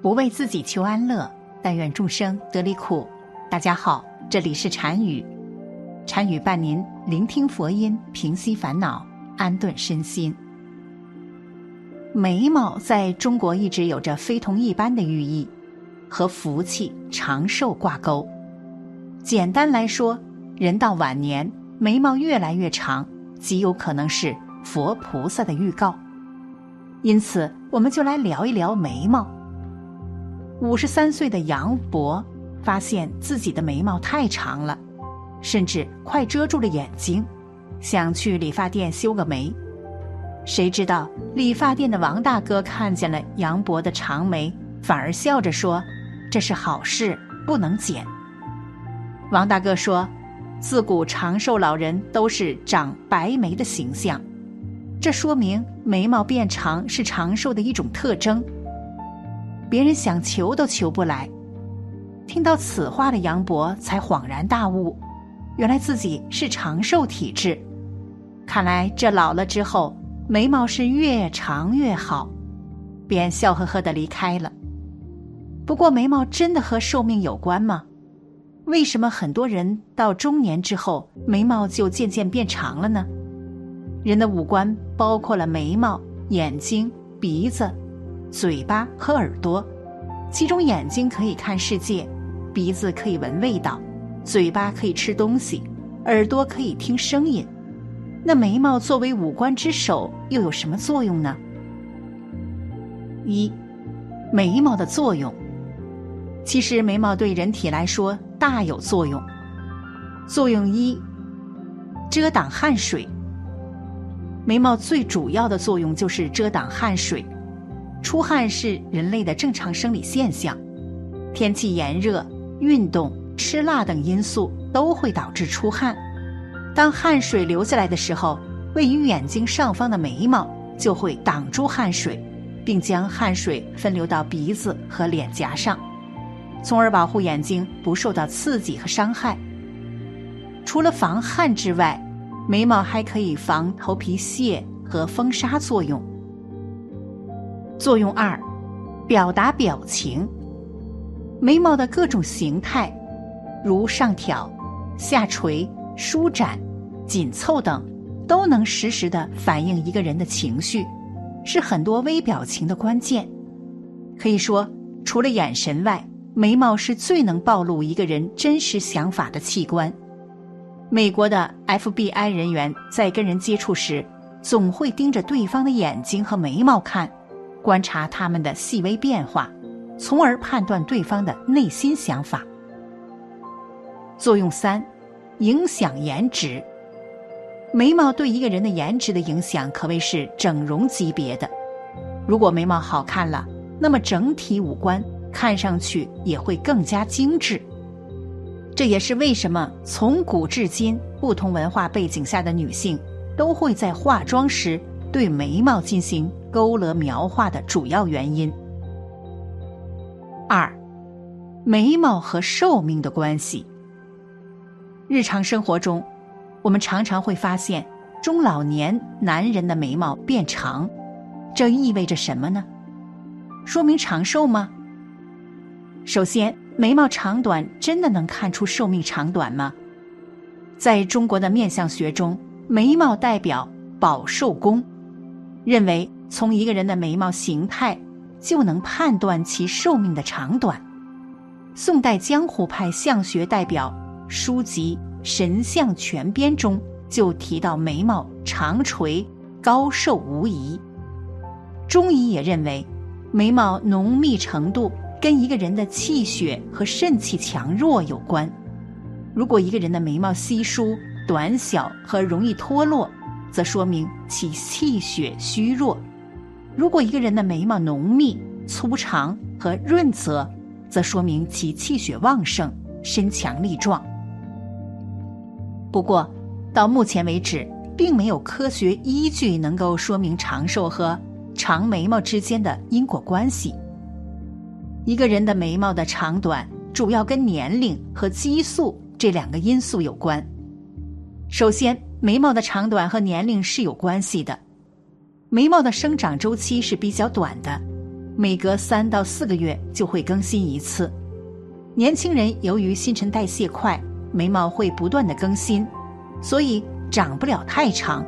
不为自己求安乐，但愿众生得离苦。大家好，这里是禅语，禅语伴您聆听佛音，平息烦恼，安顿身心。眉毛在中国一直有着非同一般的寓意，和福气、长寿挂钩。简单来说，人到晚年，眉毛越来越长，极有可能是佛菩萨的预告。因此，我们就来聊一聊眉毛。五十三岁的杨博发现自己的眉毛太长了，甚至快遮住了眼睛，想去理发店修个眉。谁知道理发店的王大哥看见了杨博的长眉，反而笑着说：“这是好事，不能剪。”王大哥说：“自古长寿老人都是长白眉的形象，这说明眉毛变长是长寿的一种特征。”别人想求都求不来。听到此话的杨博才恍然大悟，原来自己是长寿体质。看来这老了之后，眉毛是越长越好，便笑呵呵的离开了。不过，眉毛真的和寿命有关吗？为什么很多人到中年之后，眉毛就渐渐变长了呢？人的五官包括了眉毛、眼睛、鼻子。嘴巴和耳朵，其中眼睛可以看世界，鼻子可以闻味道，嘴巴可以吃东西，耳朵可以听声音。那眉毛作为五官之首，又有什么作用呢？一，眉毛的作用。其实眉毛对人体来说大有作用。作用一，遮挡汗水。眉毛最主要的作用就是遮挡汗水。出汗是人类的正常生理现象，天气炎热、运动、吃辣等因素都会导致出汗。当汗水流下来的时候，位于眼睛上方的眉毛就会挡住汗水，并将汗水分流到鼻子和脸颊上，从而保护眼睛不受到刺激和伤害。除了防汗之外，眉毛还可以防头皮屑和风沙作用。作用二，表达表情。眉毛的各种形态，如上挑、下垂、舒展、紧凑等，都能实时的反映一个人的情绪，是很多微表情的关键。可以说，除了眼神外，眉毛是最能暴露一个人真实想法的器官。美国的 FBI 人员在跟人接触时，总会盯着对方的眼睛和眉毛看。观察他们的细微变化，从而判断对方的内心想法。作用三，影响颜值。眉毛对一个人的颜值的影响可谓是整容级别的。如果眉毛好看了，那么整体五官看上去也会更加精致。这也是为什么从古至今，不同文化背景下的女性都会在化妆时对眉毛进行。勾勒描画的主要原因。二，眉毛和寿命的关系。日常生活中，我们常常会发现中老年男人的眉毛变长，这意味着什么呢？说明长寿吗？首先，眉毛长短真的能看出寿命长短吗？在中国的面相学中，眉毛代表保寿宫，认为。从一个人的眉毛形态就能判断其寿命的长短。宋代江湖派相学代表书籍《神相全编》中就提到眉毛长垂高寿无疑。中医也认为，眉毛浓密程度跟一个人的气血和肾气强弱有关。如果一个人的眉毛稀疏、短小和容易脱落，则说明其气血虚弱。如果一个人的眉毛浓密、粗长和润泽，则说明其气血旺盛、身强力壮。不过，到目前为止，并没有科学依据能够说明长寿和长眉毛之间的因果关系。一个人的眉毛的长短，主要跟年龄和激素这两个因素有关。首先，眉毛的长短和年龄是有关系的。眉毛的生长周期是比较短的，每隔三到四个月就会更新一次。年轻人由于新陈代谢快，眉毛会不断的更新，所以长不了太长。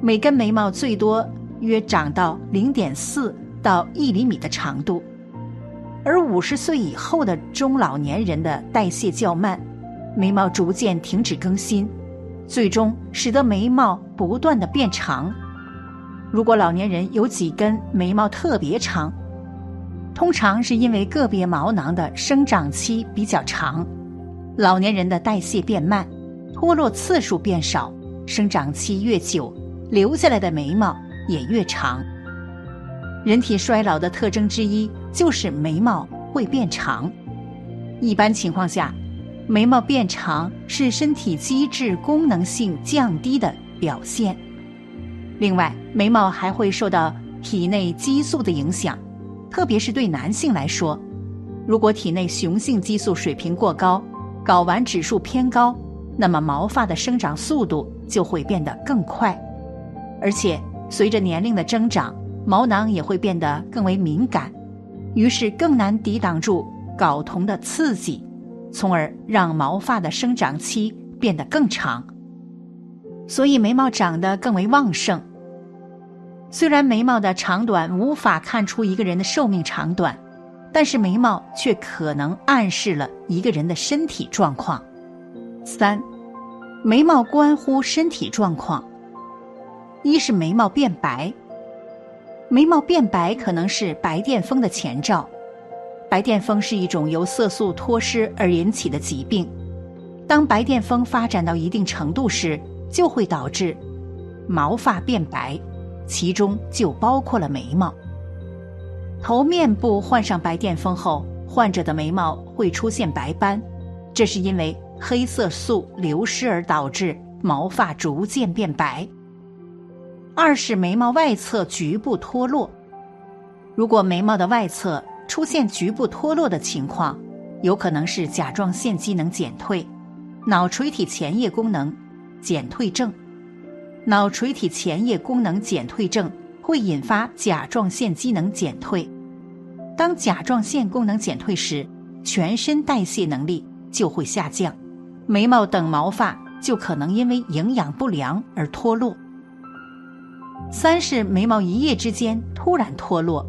每根眉毛最多约长到零点四到一厘米的长度。而五十岁以后的中老年人的代谢较慢，眉毛逐渐停止更新，最终使得眉毛不断的变长。如果老年人有几根眉毛特别长，通常是因为个别毛囊的生长期比较长，老年人的代谢变慢，脱落次数变少，生长期越久，留下来的眉毛也越长。人体衰老的特征之一就是眉毛会变长。一般情况下，眉毛变长是身体机制功能性降低的表现。另外，眉毛还会受到体内激素的影响，特别是对男性来说，如果体内雄性激素水平过高，睾丸指数偏高，那么毛发的生长速度就会变得更快，而且随着年龄的增长，毛囊也会变得更为敏感，于是更难抵挡住睾酮的刺激，从而让毛发的生长期变得更长，所以眉毛长得更为旺盛。虽然眉毛的长短无法看出一个人的寿命长短，但是眉毛却可能暗示了一个人的身体状况。三，眉毛关乎身体状况。一是眉毛变白，眉毛变白可能是白癜风的前兆。白癜风是一种由色素脱失而引起的疾病，当白癜风发展到一定程度时，就会导致毛发变白。其中就包括了眉毛。头面部患上白癜风后，患者的眉毛会出现白斑，这是因为黑色素流失而导致毛发逐渐变白。二是眉毛外侧局部脱落，如果眉毛的外侧出现局部脱落的情况，有可能是甲状腺机能减退、脑垂体前叶功能减退症。脑垂体前叶功能减退症会引发甲状腺机能减退，当甲状腺功能减退时，全身代谢能力就会下降，眉毛等毛发就可能因为营养不良而脱落。三是眉毛一夜之间突然脱落，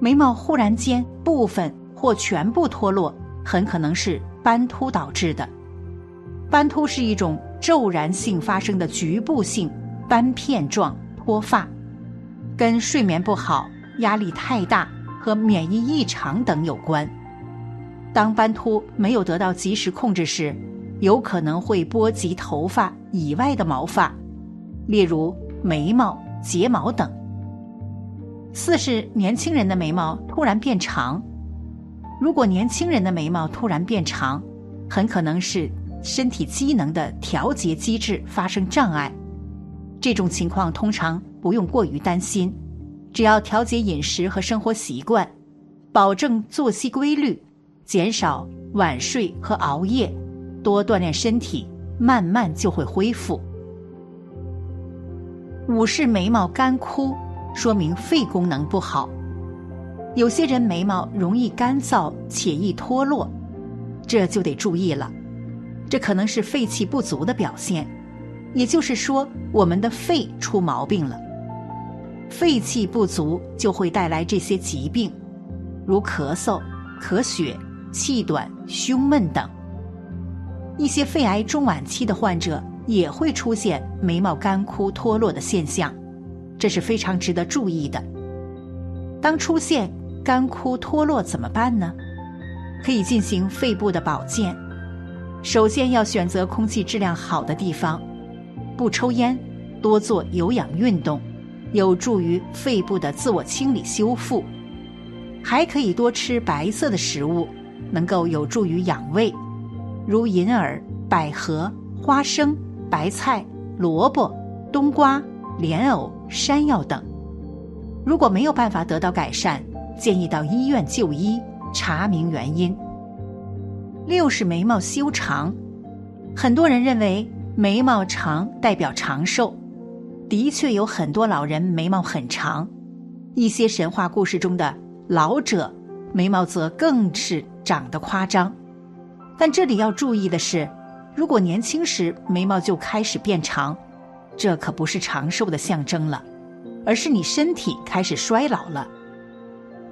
眉毛忽然间部分或全部脱落，很可能是斑秃导致的。斑秃是一种。骤然性发生的局部性斑片状脱发，跟睡眠不好、压力太大和免疫异常等有关。当斑秃没有得到及时控制时，有可能会波及头发以外的毛发，例如眉毛、睫毛等。四是年轻人的眉毛突然变长，如果年轻人的眉毛突然变长，很可能是。身体机能的调节机制发生障碍，这种情况通常不用过于担心，只要调节饮食和生活习惯，保证作息规律，减少晚睡和熬夜，多锻炼身体，慢慢就会恢复。五是眉毛干枯，说明肺功能不好，有些人眉毛容易干燥且易脱落，这就得注意了。这可能是肺气不足的表现，也就是说，我们的肺出毛病了。肺气不足就会带来这些疾病，如咳嗽、咳血、气短、胸闷等。一些肺癌中晚期的患者也会出现眉毛干枯脱落的现象，这是非常值得注意的。当出现干枯脱落怎么办呢？可以进行肺部的保健。首先要选择空气质量好的地方，不抽烟，多做有氧运动，有助于肺部的自我清理修复。还可以多吃白色的食物，能够有助于养胃，如银耳、百合、花生、白菜、萝卜、冬瓜、莲藕、山药等。如果没有办法得到改善，建议到医院就医，查明原因。六是眉毛修长，很多人认为眉毛长代表长寿，的确有很多老人眉毛很长，一些神话故事中的老者，眉毛则更是长得夸张。但这里要注意的是，如果年轻时眉毛就开始变长，这可不是长寿的象征了，而是你身体开始衰老了。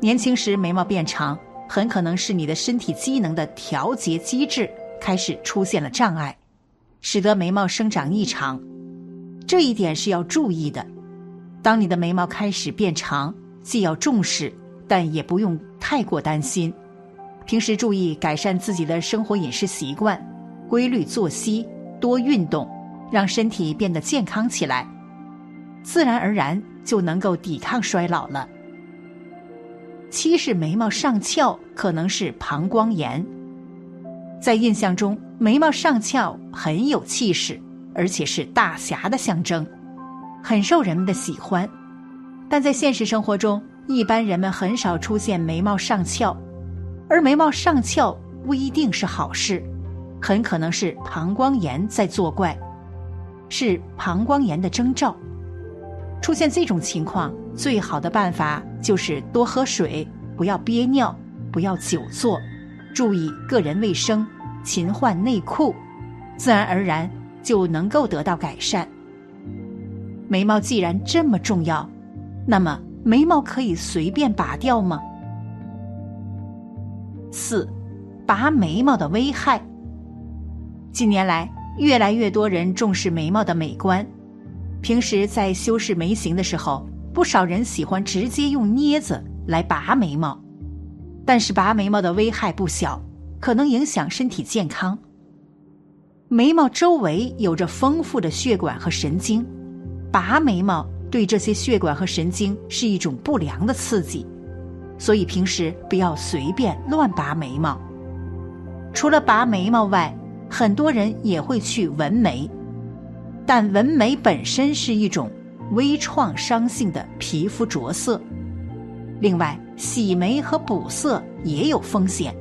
年轻时眉毛变长，很可能是你的身体机能的调节机制开始出现了障碍，使得眉毛生长异常。这一点是要注意的。当你的眉毛开始变长，既要重视，但也不用太过担心。平时注意改善自己的生活饮食习惯，规律作息，多运动，让身体变得健康起来，自然而然就能够抵抗衰老了。七是眉毛上翘，可能是膀胱炎。在印象中，眉毛上翘很有气势。而且是大侠的象征，很受人们的喜欢。但在现实生活中，一般人们很少出现眉毛上翘，而眉毛上翘不一定是好事，很可能是膀胱炎在作怪，是膀胱炎的征兆。出现这种情况，最好的办法就是多喝水，不要憋尿，不要久坐，注意个人卫生，勤换内裤，自然而然。就能够得到改善。眉毛既然这么重要，那么眉毛可以随便拔掉吗？四，拔眉毛的危害。近年来，越来越多人重视眉毛的美观，平时在修饰眉形的时候，不少人喜欢直接用镊子来拔眉毛，但是拔眉毛的危害不小，可能影响身体健康。眉毛周围有着丰富的血管和神经，拔眉毛对这些血管和神经是一种不良的刺激，所以平时不要随便乱拔眉毛。除了拔眉毛外，很多人也会去纹眉，但纹眉本身是一种微创伤性的皮肤着色，另外洗眉和补色也有风险，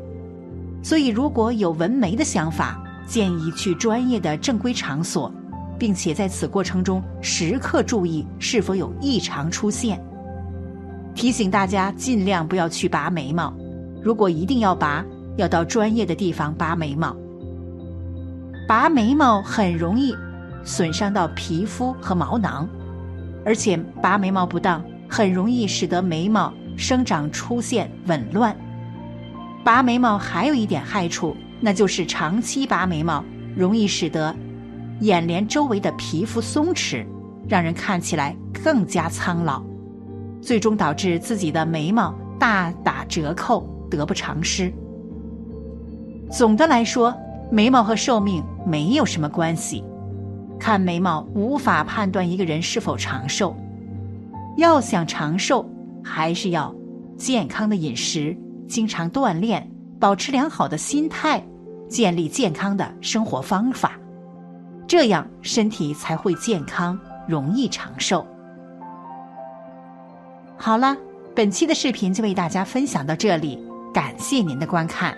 所以如果有纹眉的想法。建议去专业的正规场所，并且在此过程中时刻注意是否有异常出现。提醒大家尽量不要去拔眉毛，如果一定要拔，要到专业的地方拔眉毛。拔眉毛很容易损伤到皮肤和毛囊，而且拔眉毛不当，很容易使得眉毛生长出现紊乱。拔眉毛还有一点害处。那就是长期拔眉毛，容易使得眼帘周围的皮肤松弛，让人看起来更加苍老，最终导致自己的眉毛大打折扣，得不偿失。总的来说，眉毛和寿命没有什么关系，看眉毛无法判断一个人是否长寿。要想长寿，还是要健康的饮食，经常锻炼。保持良好的心态，建立健康的生活方法，这样身体才会健康，容易长寿。好了，本期的视频就为大家分享到这里，感谢您的观看。